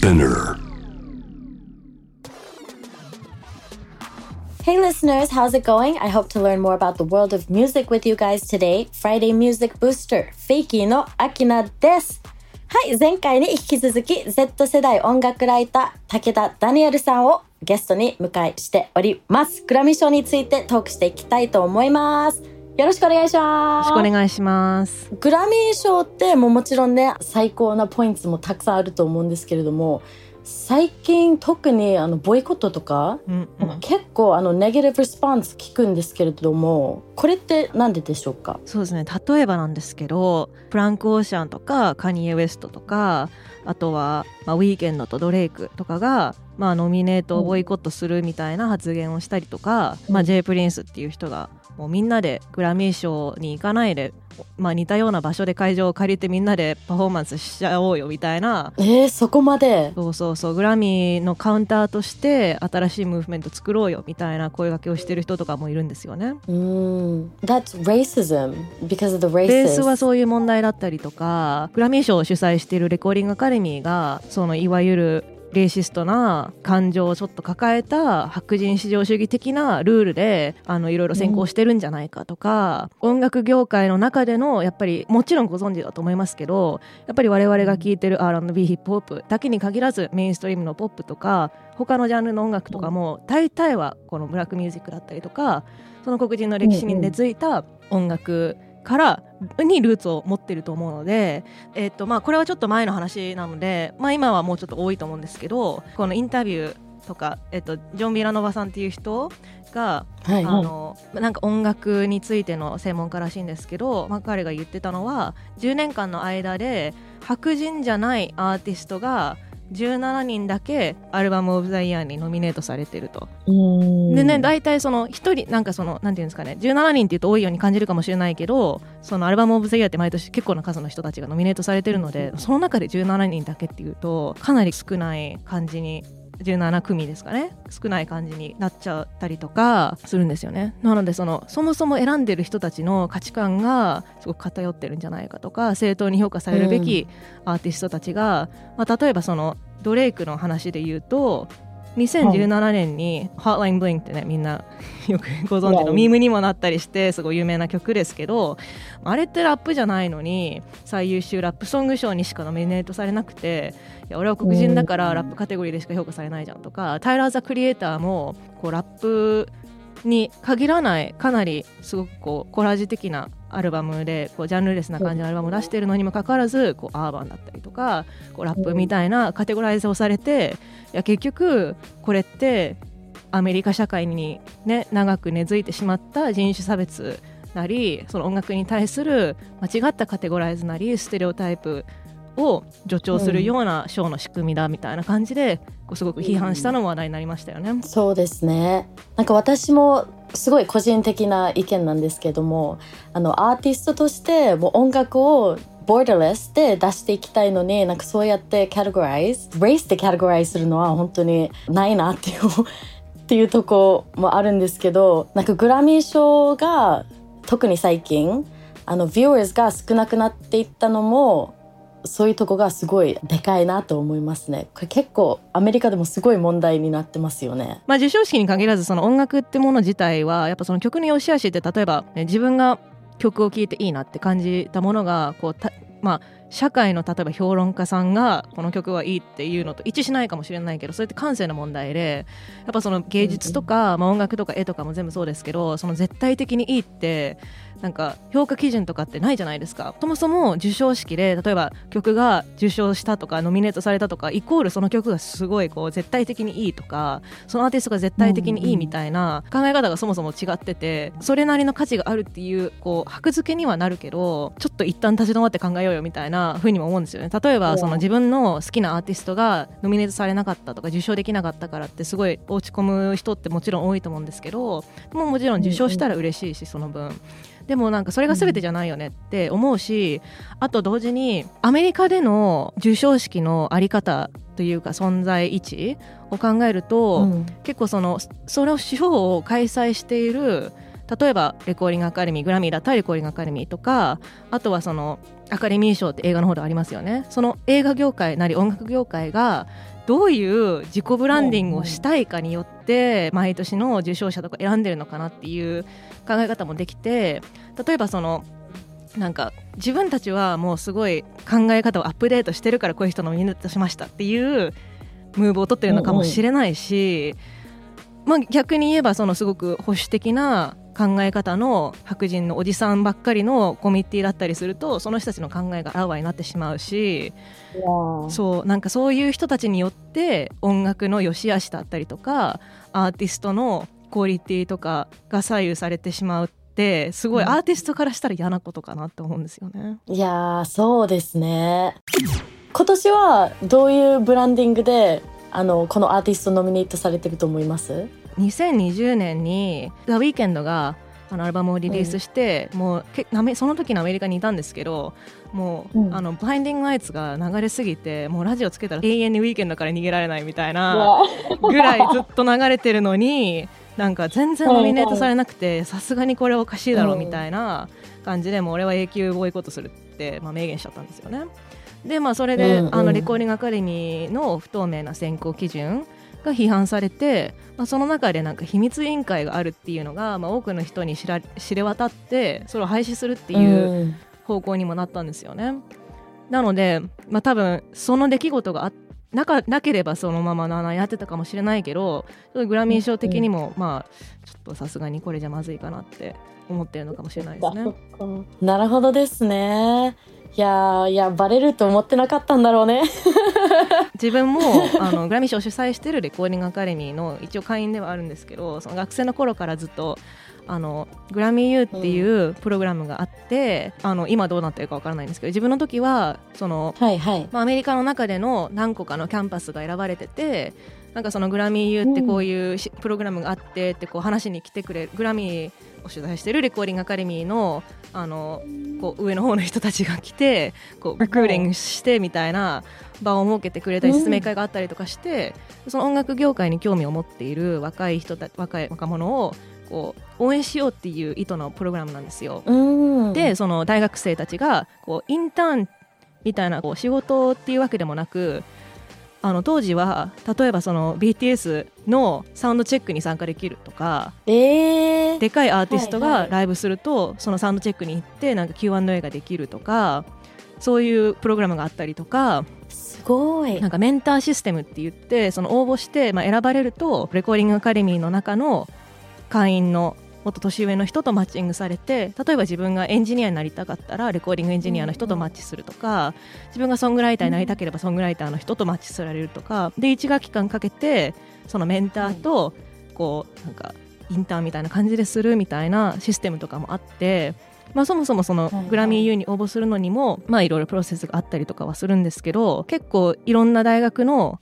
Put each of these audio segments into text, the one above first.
Spinner. Hey listeners, how's it going? I hope to learn more about the world of music with you guys today. Friday Music Booster, フェイキーのアキナです。はい、前回に引き続き Z 世代音楽ライター武田ダニエルさんをゲストに迎えしております。グラミー賞についてトークしていきたいと思います。よろしくお願いします。よろしくお願いします。グラミー賞ってもうもちろんね最高なポイントもたくさんあると思うんですけれども最近特にあのボイコットとか、うんうん、結構あのネガティブレスポンス聞くんですけれどもこれってなんででしょうか？そうですね例えばなんですけどフランク・オーシャンとかカニエ・ウェストとかあとは、まあ、ウィーケンドとドレイクとかが、まあ、ノミネートをボイコットするみたいな発言をしたりとか、うんまあ、ジェイ・プリンスっていう人がもうみんなでグラミー賞に行かないで、まあ、似たような場所で会場を借りてみんなでパフォーマンスしちゃおうよみたいな。えー、そこまで？そうそうそうグラミーのカウンターとして新しいムーブメント作ろうよみたいな声掛けをしてる人とかもいるんですよね。うーん。That's racism because of the ベースは racist そういう問題だったりとかグラミー賞を主催しているレコーディングアカデミーがそのいわゆるレーシストな感情をちょっと抱えた白人至上主義的なルールであのいろいろ先行してるんじゃないかとか、音楽業界の中でのやっぱりもちろんご存知だと思いますけどやっぱり我々が聴いてる R&B ヒップホップだけに限らずメインストリームのポップとか他のジャンルの音楽とかも大体はこのブラックミュージックだったりとかその黒人の歴史に根付いた音楽からにルーツを持ってると思うので、えっとまあ、これはちょっと前の話なので、まあ、今はもうちょっと多いと思うんですけどこのインタビューとか、えっと、ジョン・ビラノバさんっていう人が、はい。あのなんか音楽についての専門家らしいんですけど、まあ、彼が言ってたのは10年間の間で白人じゃないアーティストが17人だけアルバム・オブ・ザ・イヤーにノミネートされてると。でね大体その1人なんかそのなんていうんですかね17人っていうと多いように感じるかもしれないけどそのアルバム・オブ・ザ・イヤーって毎年結構な数の人たちがノミネートされてるのでその中で17人だけっていうとかなり少ない感じに17組ですかね。少ない感じになっちゃったりとかするんですよね。なのでそのそもそも選んでる人たちの価値観がすごく偏ってるんじゃないかとか正当に評価されるべきアーティストたちが、まあ、例えばそのドレイクの話で言うと2017年に「Hotline Bling」ってねみんな よくご存知はい。のミームにもなったりしてすごい有名な曲ですけどあれってラップじゃないのに最優秀ラップソング賞にしかノミネートされなくていや俺は黒人だからラップカテゴリーでしか評価されないじゃんとかタイラー・ザ・クリエイターもこうラップに限らないかなりすごくこうコラージュ的なアルバムでこうジャンルレスな感じのアルバムを出してるのにもかかわらずこうアーバンだったりとかこうラップみたいなカテゴライズをされていや結局これってアメリカ社会に、ね、長く根付いてしまった人種差別なりその音楽に対する間違ったカテゴライズなりステレオタイプを助長するようなショーの仕組みだみたいな感じでこうすごく批判したのも話題になりましたよね。そうですね。なんか私もすごい個人的な意見なんですけどもあのアーティストとしてもう音楽をボーダーレスで出していきたいのになんかそうやってカテゴライズレースでカテゴライズするのは本当にないなっていう っていうとこもあるんですけどなんかグラミー賞が特に最近あのビューアーズが少なくなっていったのもそういうとこがすごいでかいなと思いますね。これ結構アメリカでもすごい問題になってますよね。まあ、授賞式に限らずその音楽ってもの自体はやっぱその曲の良し悪しって例えば、ね自分が曲を聴いていいなって感じたものがこうたまあ社会の例えば評論家さんがこの曲はいいっていうのと一致しないかもしれないけどそれって感性の問題でやっぱその芸術とか、まあ、音楽とか絵とかも全部そうですけどその絶対的にいいってなんか評価基準とかってないじゃないですか。そもそも授賞式で例えば曲が受賞したとかノミネートされたとかイコールその曲がすごいこう絶対的にいいとかそのアーティストが絶対的にいいみたいな考え方がそもそも違っててそれなりの価値があるっていうこう箔付けにはなるけどちょっと一旦立ち止まって考えようよみたいな風にも思うんですよね。例えばその自分の好きなアーティストがノミネートされなかったとか受賞できなかったからってすごい落ち込む人ってもちろん多いと思うんですけどもうもちろん受賞したら嬉しいしその分。でもなんかそれが全てじゃないよねって思うし、あと同時にアメリカでの授賞式のあり方というか存在位置を考えると、うん。結構そのその賞を開催している例えばレコーディングアカデミーグラミーだったらレコーディングアカデミーとかあとはそのアカデミー賞って映画の方でありますよね。その映画業界なり音楽業界がどういう自己ブランディングをしたいかによって毎年の受賞者とか選んでるのかなっていう考え方もできて例えばそのなんか自分たちはもうすごい考え方をアップデートしてるからこういう人のミネートしましたっていうムーブを取ってるのかもしれないし、まあ、逆に言えばそのすごく保守的な考え方の白人のおじさんばっかりのコミュニティだったりするとその人たちの考えがあらわになってしまうしそうなんかそういう人たちによって音楽の良し悪しだったりとかアーティストのクオリティとかが左右されてしまうってすごいアーティストからしたら嫌なことかなって思うんですよね。いやそうですね。今年はどういうブランディングであのこのアーティストノミネートされてると思います？2020年に「ザ・ウィーケンドがあのアルバムをリリースして、うん、もうけその時のアメリカにいたんですけどもう、うん、あのバインディングアイツが流れすぎてもうラジオつけたら永遠にウィーケンドから逃げられないみたいなぐらいずっと流れてるのになんか全然ノミネートされなくてさすがにこれおかしいだろうみたいな感じでもう俺は永久ボイコットするって、まあ、明言しちゃったんですよね。でまあそれで、うんうん、あのレコーディングアカデミーの不透明な選考基準が批判されて、まあ、その中でなんか秘密委員会があるっていうのが、まあ、多くの人に知ら知れ渡ってそれを廃止するっていう方向にもなったんですよね。うん、なので、まあ、多分その出来事があなかなければそのまま7やってたかもしれないけどグラミー賞的にも、まあちょっとさすがにこれじゃまずいかなって思ってるのかもしれないですね。なるほどですね。いやいやバレると思ってなかったんだろうね 自分もあのグラミー賞を主催してるレコーディングアカデミーの一応会員ではあるんですけどその学生の頃からずっとあのグラミー U っていうプログラムがあって、うん、あの今どうなってるかわからないんですけど自分の時はその、はいはい。まあ、アメリカの中での何個かのキャンパスが選ばれててなんかそのグラミー U ってこういう、プログラムがあってってこう話に来てくれるグラミーを取材してるレコーディングアカデミーのあのこう上の方の人たちが来てこうリクーリングしてみたいな場を設けてくれたり説明会があったりとかして、その音楽業界に興味を持っている若い人た若い若者をこう応援しようっていう意図のプログラムなんですよ。でその大学生たちがこうインターンみたいなこう仕事っていうわけでもなくあの当時は例えばその BTS のサウンドチェックに参加できるとか、えー、でかいアーティストがライブすると、そのサウンドチェックに行ってなんか Q&A ができるとかそういうプログラムがあったりとかすごい。なんかメンターシステムって言ってその応募して、まあ、選ばれるとレコーディングアカデミーの中の会員のもっと年上の人とマッチングされて例えば自分がエンジニアになりたかったらレコーディングエンジニアの人とマッチするとか自分がソングライターになりたければソングライターの人とマッチされるとかで1学期間かけてそのメンターとこうなんかインターンみたいな感じでするみたいなシステムとかもあって。まあ、そもそもそのグラミー U に応募するのにもまあいろいろプロセスがあったりとかはするんですけど結構いろんな大学の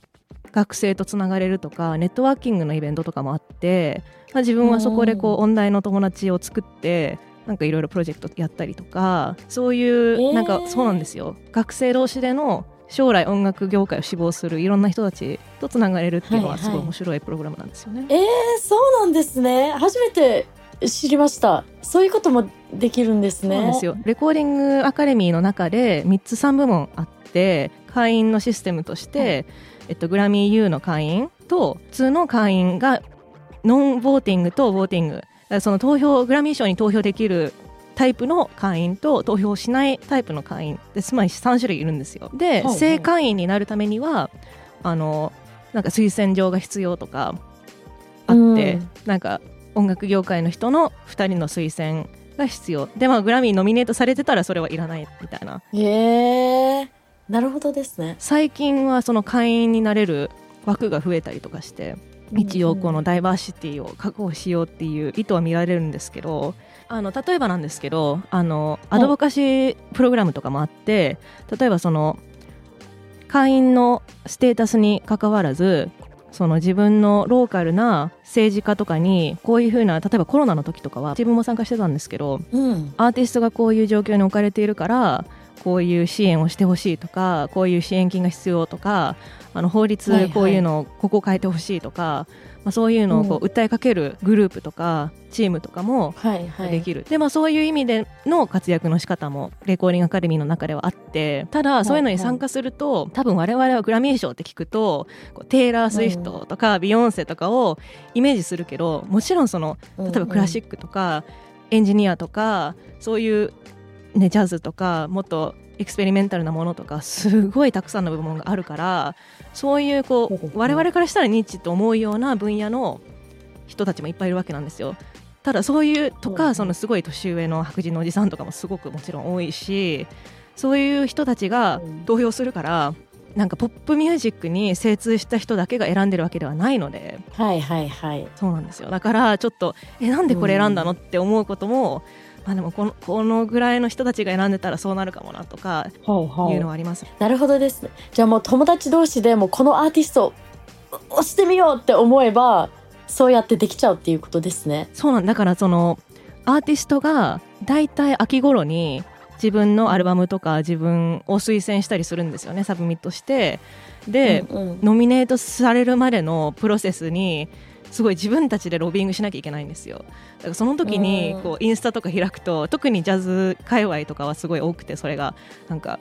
学生とつながれるとかネットワーキングのイベントとかもあって、まあ、自分はそこでこう音大の友達を作ってなんかいろいろプロジェクトやったりとかそういう、なんかそうなんですよ。学生同士での将来音楽業界を志望するいろんな人たちとつながれるっていうのはすごい面白いプログラムなんですよね。はいはい、えー、そうなんですね。初めて知りました。そういうこともできるんですね。そうですよ。レコーディングアカデミーの中で3つ3部門あって会員のシステムとして、はいえっと、グラミー U の会員と普通の会員がノンボーティングとボーティング。その投票グラミー賞に投票できるタイプの会員と投票しないタイプの会員でつまり3種類いるんですよ。で、正会員になるためにはあのなんか推薦状が必要とかあって、ん、なんか音楽業界の人の2人の推薦が必要。でまあグラミーノミネートされてたらそれはいらないみたいな。へえなるほどですね。最近はその会員になれる枠が増えたりとかして一応このダイバーシティを確保しようっていう意図は見られるんですけどあの例えばなんですけどあのアドボカシープログラムとかもあって例えばその会員のステータスにかかわらずその自分のローカルな政治家とかにこういうふうな例えばコロナの時とかは自分も参加してたんですけど、うん、アーティストがこういう状況に置かれているからこういう支援をしてほしいとかこういう支援金が必要とかあの法律こういうのをここ変えてほしいとか、まあ、そういうのをこう訴えかけるグループとかチームとかもできる、でまあ、そういう意味での活躍の仕方もレコーディングアカデミーの中ではあってただそういうのに参加すると、多分我々はグラミー賞って聞くとテイラー・スウィフトとかビヨンセとかをイメージするけどもちろんその例えばクラシックとかエンジニアとかそういう、ね、ジャズとかもっとエクスペリメンタルなものとかすごいたくさんの部門があるからそういうこう我々からしたらニッチと思うような分野の人たちもいっぱいいるわけなんですよ。ただそういうとかそのすごい年上の白人のおじさんとかもすごくもちろん多いしそういう人たちが投票するからなんかポップミュージックに精通した人だけが選んでるわけではないのではいはいはい。そうなんですよ。だからちょっとえなんでこれ選んだの？って思うことも、まあ、でもこのこのぐらいの人たちが選んでたらそうなるかもなとかいうのはあります、はいはい、なるほどです。ねじゃあもう友達同士でもこのアーティスト押してみようって思えばそうやってできちゃうっていうことですね。そうなんだからそのアーティストがだいたい秋頃に自分のアルバムとか自分を推薦したりするんですよね submit して。で、うんうん、ノミネートされるまでのプロセスにすごい自分たちでロビングしなきゃいけないんですよ。だからその時にこうインスタとか開くと特にジャズ界隈とかはすごい多くてそれがなんか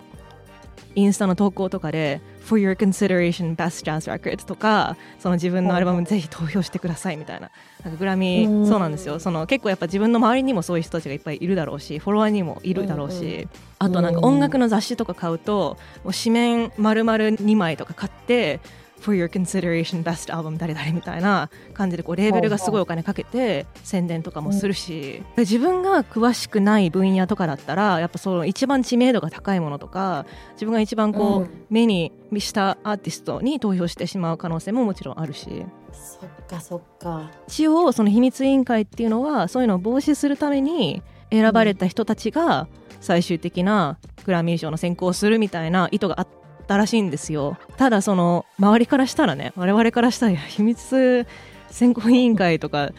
インスタの投稿とかで For your consideration best jazz record とかその自分のアルバムぜひ投票してくださいみたいな。なんかグラミーそうなんですよ。その結構やっぱ自分の周りにもそういう人たちがいっぱいいるだろうしフォロワーにもいるだろうしあとなんか音楽の雑誌とか買うともう紙面丸々2枚とか買って For your consideration best album 誰々みたいな感じでこうレーベルがすごいお金かけて宣伝とかもするし、自分が詳しくない分野とかだったらやっぱその一番知名度が高いものとか自分が一番こう、目にしたアーティストに投票してしまう可能性ももちろんあるし。そっかそっか。一応その秘密委員会っていうのはそういうのを防止するために選ばれた人たちが最終的なグラミー賞の選考をするみたいな意図があっったらしいんですよただその周りからしたらね我々からしたら秘密選考委員会とか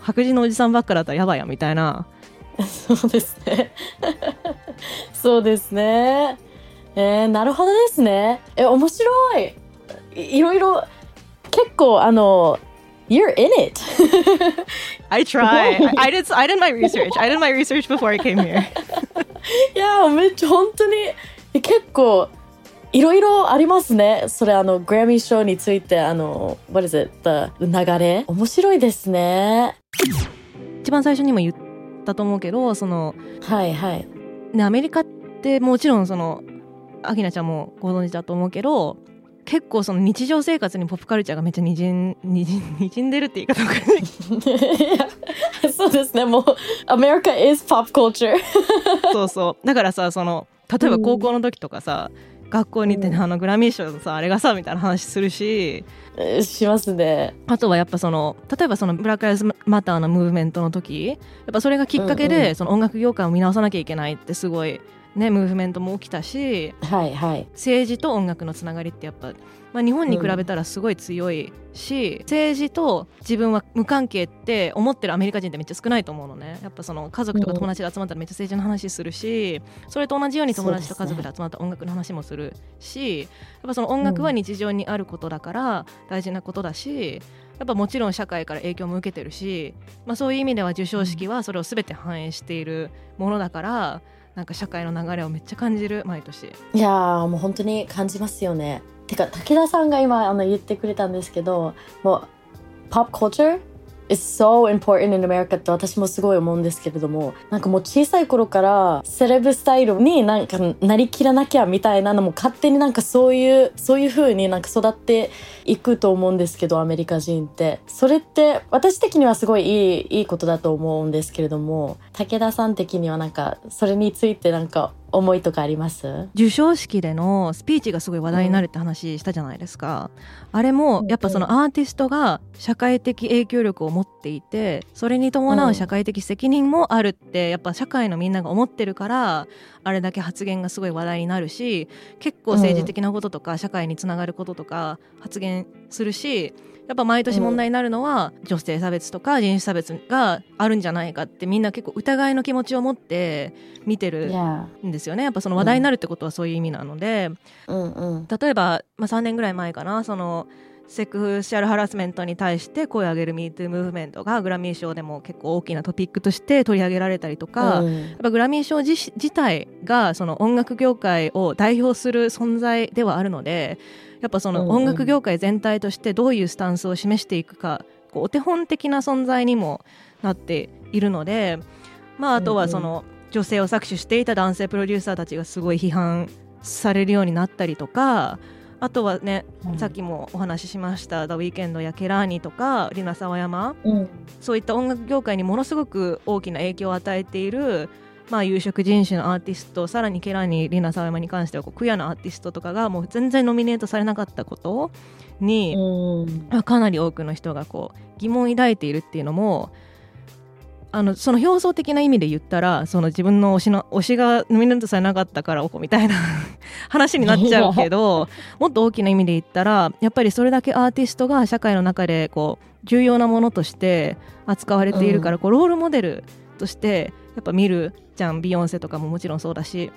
白人のおじさんばっかだったらやばいやみたいなそうですね そうですねえー、なるほどですねえ面白いいろいろ結構あの You're in it. I try. I, did. I did my research. I did my research before I came here. いやめっちゃ本当に結構いろいろありますね。それあの、グラミー賞について、あの、what is it? The 流れ面白いですね。一番最初にも言ったと思うけど、その、はいはい。ね、アメリカってもちろんその、アキナちゃんもご存知だと思うけど、結構その日常生活にポップカルチャーがめっちゃにじんにじんにじんでるって言い方かそうですねもうアメリカ is pop culture そうそうだからさその例えば高校の時とかさ、うん学校に行ってね、あのグラミー賞のさあれがさみたいな話するし。しますね。あとはやっぱその例えばそのブラック・ライズ・マターのムーブメントの時やっぱそれがきっかけで、うんうん、その音楽業界を見直さなきゃいけないってすごいねムーブメントも起きたし、はいはい、政治と音楽のつながりってやっぱまあ、日本に比べたらすごい強いし、うん、政治と自分は無関係って思ってるアメリカ人ってめっちゃ少ないと思うのね。やっぱその家族とか友達で集まったらめっちゃ政治の話するし、それと同じように友達と家族で集まった音楽の話もするしやっぱその音楽は日常にあることだから大事なことだし、やっぱもちろん社会から影響も受けてるし、まあ、そういう意味では授賞式はそれを全て反映しているものだからなんか社会の流れをめっちゃ感じる毎年。いやもう本当に感じますよねてか武田さんが今あの言ってくれたんですけどもう pop culture is so important in America って私もすごい思うんですけれどもなんかもう小さい頃からセレブスタイルになんかなりきらなきゃみたいなのも勝手になんかそういうそういう風になんか育っていくと思うんですけどアメリカ人って。それって私的にはすごいいいいいことだと思うんですけれども武田さん的にはなんかそれについてなんか思いとかあります？授賞式でのスピーチがすごい話題になるって話したじゃないですか、うん、あれもやっぱそのアーティストが社会的影響力を持っていてそれに伴う社会的責任もあるってやっぱ社会のみんなが思ってるからあれだけ発言がすごい話題になるし結構政治的なこととか社会につながることとか発言するしやっぱ毎年問題になるのは、女性差別とか人種差別があるんじゃないかってみんな結構疑いの気持ちを持って見てるんですよね。やっぱその話題になるってことはそういう意味なので、うん。うん、例えば、まあ、3年ぐらい前かなそのセクシャルハラスメントに対して声を上げる MeToo ムーブメントがグラミー賞でも結構大きなトピックとして取り上げられたりとか、うん、やっぱグラミー賞自体がその音楽業界を代表する存在ではあるのでやっぱその音楽業界全体としてどういうスタンスを示していくかこうお手本的な存在にもなっているので、まあ、あとはその女性を搾取していた男性プロデューサーたちがすごい批判されるようになったりとかあとはね、うん、さっきもお話ししました「ダ・ウィーケンド」やケラーニとかリナ・サワヤマ、うん、そういった音楽業界にものすごく大きな影響を与えているまあ、有色人種のアーティストさらにケラにリナ・サワヤマに関してはこうクヤのアーティストとかがもう全然ノミネートされなかったことに、うん、かなり多くの人がこう疑問を抱いているっていうのもあのその表層的な意味で言ったらその自分の推しの推しがノミネートされなかったからおこみたいな 話になっちゃうけど もっと大きな意味で言ったらやっぱりそれだけアーティストが社会の中でこう重要なものとして扱われているから、うん、こうロールモデルとしてやっぱ見るじゃん。ビヨンセとかももちろんそうだし。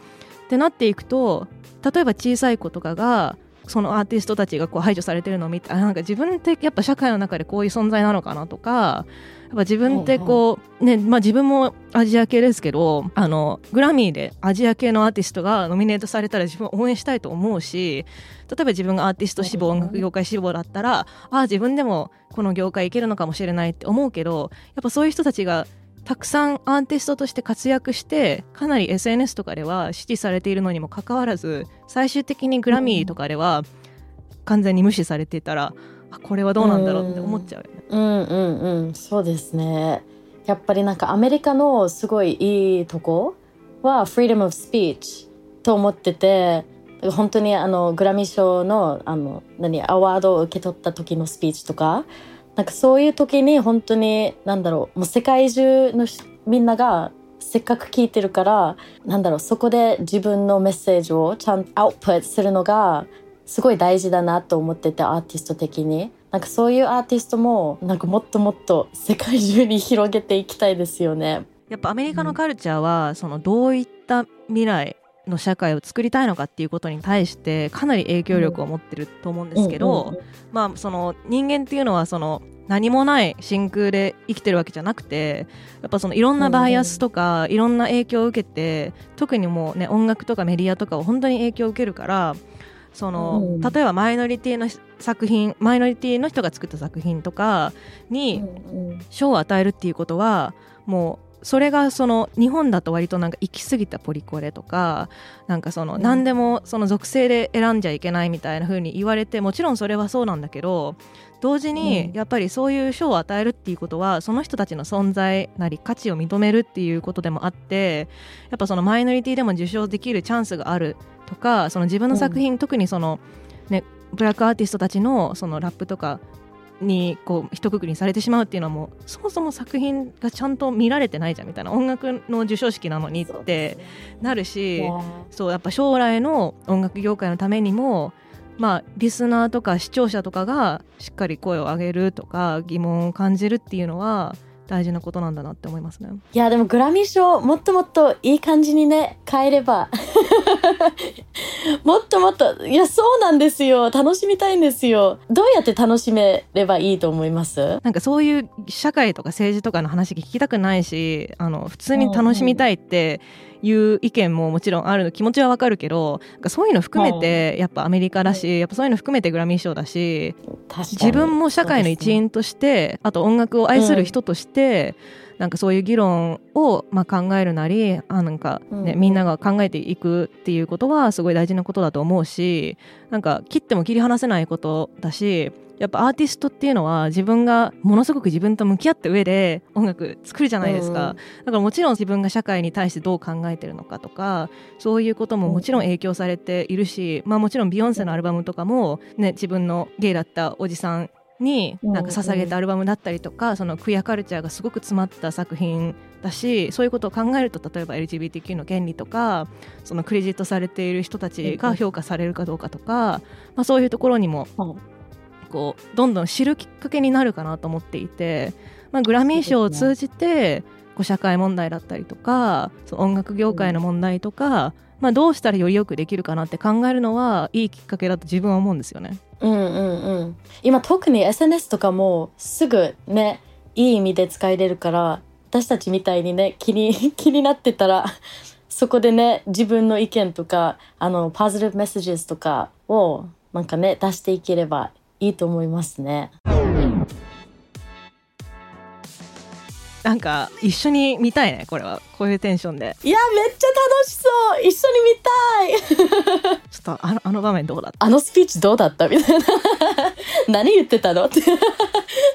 ってなっていくと例えば小さい子とかがそのアーティストたちがこう排除されてるのを見てあなんか自分ってやっぱ社会の中でこういう存在なのかなとかやっぱ自分ってこう、ねまあ、自分もアジア系ですけどあのグラミーでアジア系のアーティストがノミネートされたら自分応援したいと思うし例えば自分がアーティスト志望音楽業界志望だったらああ自分でもこの業界いけるのかもしれないって思うけどやっぱそういう人たちがたくさんアーティストとして活躍してかなり SNS とかでは支持されているのにもかかわらず最終的にグラミーとかでは完全に無視されてたら、あこれはどうなんだろうって思っちゃうよね。うんうんうんそうですね。やっぱりなんかアメリカのすごいいいとこは freedom of speech と思ってて本当にあのグラミー賞のあの何アワードを受け取った時のスピーチとかなんかそういう時に本当になんだろうもう世界中のみんながせっかく聞いてるからなんだろうそこで自分のメッセージをちゃんとアウトプットするのがすごい大事だなと思っててアーティスト的になんかそういうアーティストもなんかもっともっと世界中に広げていきたいですよね。やっぱアメリカのカルチャーは、そのどういった未来の社会を作りたいのかっていうことに対してかなり影響力を持ってると思うんですけど、まあその人間っていうのはその何もない真空で生きてるわけじゃなくてやっぱそのいろんなバイアスとか、いろんな影響を受けて特にもうね音楽とかメディアとかを本当に影響を受けるからその、例えばマイノリティの作品マイノリティの人が作った作品とかに賞を与えるっていうことはもうそれがその日本だと割となんか行き過ぎたポリコレとかなんかその何でもその属性で選んじゃいけないみたいな風に言われてもちろんそれはそうなんだけど同時にやっぱりそういう賞を与えるっていうことはその人たちの存在なり価値を認めるっていうことでもあってやっぱそのマイノリティでも受賞できるチャンスがあるとかその自分の作品、特にそのねブラックアーティストたちのそのラップとかにこう一括りにされてしまうっていうのはもうそもそも作品がちゃんと見られてないじゃんみたいな。音楽の授賞式なのにってなるしそうやっぱ将来の音楽業界のためにもまあリスナーとか視聴者とかがしっかり声を上げるとか疑問を感じるっていうのは大事なことなんだなって思いますね。いやでもグラミー賞もっともっといい感じにね変えれば。もっともっといやそうなんですよ。楽しみたいんですよ。どうやって楽しめればいいと思います？なんかそういう社会とか政治とかの話聞きたくないしあの普通に楽しみたいって、うんうんいう意見ももちろんある気持ちはわかるけどそういうの含めてやっぱアメリカだし、やっぱそういうの含めてグラミー賞だし自分も社会の一員として、あと音楽を愛する人として、なんかそういう議論をまあ考えるなりあなんかね、みんなが考えていくっていうことはすごい大事なことだと思うしなんか切っても切り離せないことだしやっぱアーティストっていうのは自分がものすごく自分と向き合った上で音楽作るじゃないですか、だからもちろん自分が社会に対してどう考えてるのかとかそういうことももちろん影響されているし、まあ、もちろんビヨンセのアルバムとかも、ね、自分のゲイだったおじさんになんか捧げたアルバムだったりとか、そのクイアカルチャーがすごく詰まった作品だしそういうことを考えると例えば LGBTQ の権利とかそのクレジットされている人たちが評価されるかどうかとか、まあ、そういうところにもこうどんどん知るきっかけになるかなと思っていて、まあ、グラミー賞を通じてこう社会問題だったりとかその音楽業界の問題とか、まあ、どうしたらよりよくできるかなって考えるのはいいきっかけだと自分は思うんですよね。うんうんうん今特に SNS とかもすぐねいい意味で使えれるから私たちみたいにね気に 気になってたらそこでね自分の意見とかあのポジティブメッセージとかをなんかね出していければいいと思いますね。なんか一緒に見たいねこれは。こういうテンションで。いやめっちゃ楽しそう。一緒に見たい。ちょっとあのあの場面どうだった？あのスピーチどうだった？みたいな。何言ってたの？っ て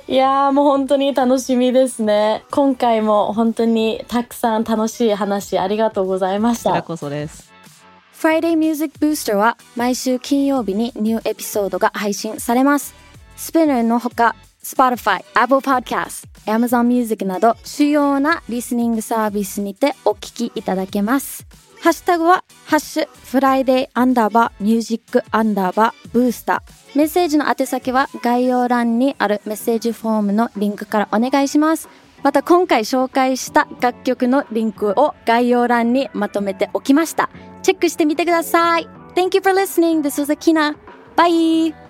いやーもう本当に楽しみですね。今回も本当にたくさん楽しい話ありがとうございました。こちらこそです。Friday Music Booster は毎週金曜日にニューエピソードが配信されます。スピナーのほか、Spotify、Apple Podcast、Amazon Music など主要なリスニングサービスにてお聞きいただけます。ハッシュタグは、ハッシュ、フライデーアンダーバーミュージックアンダーバーブースター。メッセージの宛先は概要欄にあるメッセージフォームのリンクからお願いします。また今回紹介した楽曲のリンクを概要欄にまとめておきました。チェックしてみてください。Thank you for listening. This was Akina. Bye!